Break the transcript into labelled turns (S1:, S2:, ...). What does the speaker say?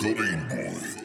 S1: Clean Boy.